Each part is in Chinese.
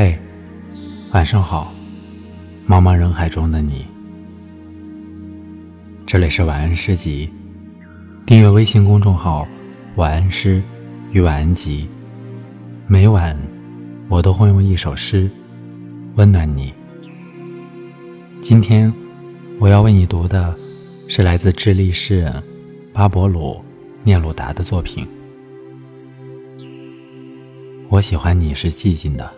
嘿，晚上好，茫茫人海中的你。这里是晚安诗集，订阅微信公众号“晚安诗与晚安集”，每晚我都会用一首诗温暖你。今天我要为你读的是来自智利诗人巴勃鲁·聂鲁达的作品。我喜欢你是寂静的。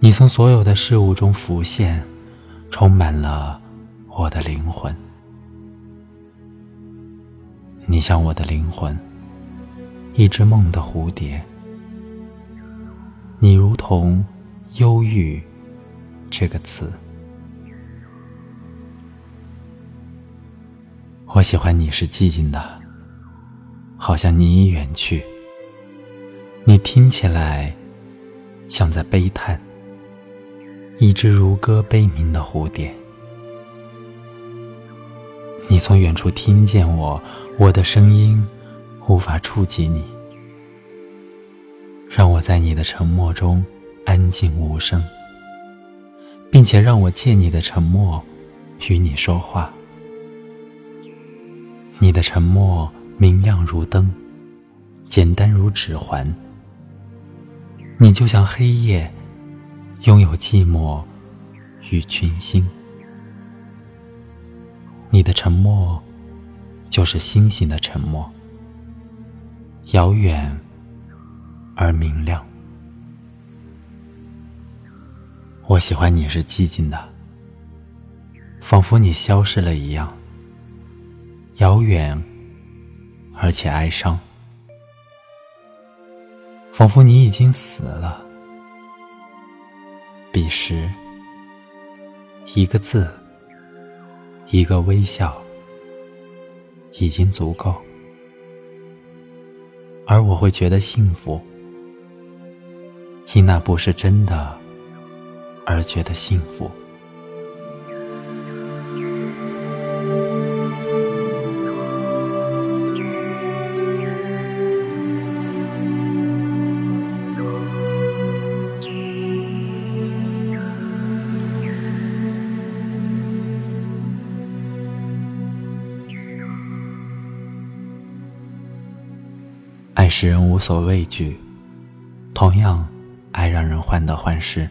你从所有的事物中浮现，充满了我的灵魂。你像我的灵魂，一只梦的蝴蝶。你如同“忧郁”这个词。我喜欢你是寂静的，好像你已远去。你听起来像在悲叹。一只如歌悲鸣的蝴蝶，你从远处听见我，我的声音无法触及你，让我在你的沉默中安静无声，并且让我借你的沉默与你说话。你的沉默明亮如灯，简单如指环，你就像黑夜。拥有寂寞与群星，你的沉默就是星星的沉默，遥远而明亮。我喜欢你是寂静的，仿佛你消失了一样，遥远而且哀伤，仿佛你已经死了。彼时，一个字，一个微笑，已经足够，而我会觉得幸福，因那不是真的，而觉得幸福。使人无所畏惧，同样，爱让人患得患失。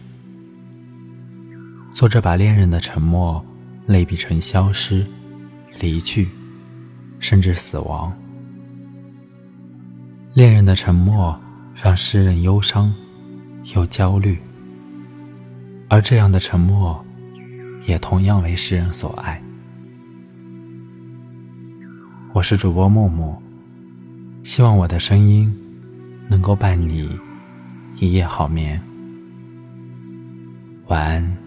作者把恋人的沉默类比成消失、离去，甚至死亡。恋人的沉默让诗人忧伤又焦虑，而这样的沉默，也同样为诗人所爱。我是主播木木。希望我的声音能够伴你一夜好眠，晚安。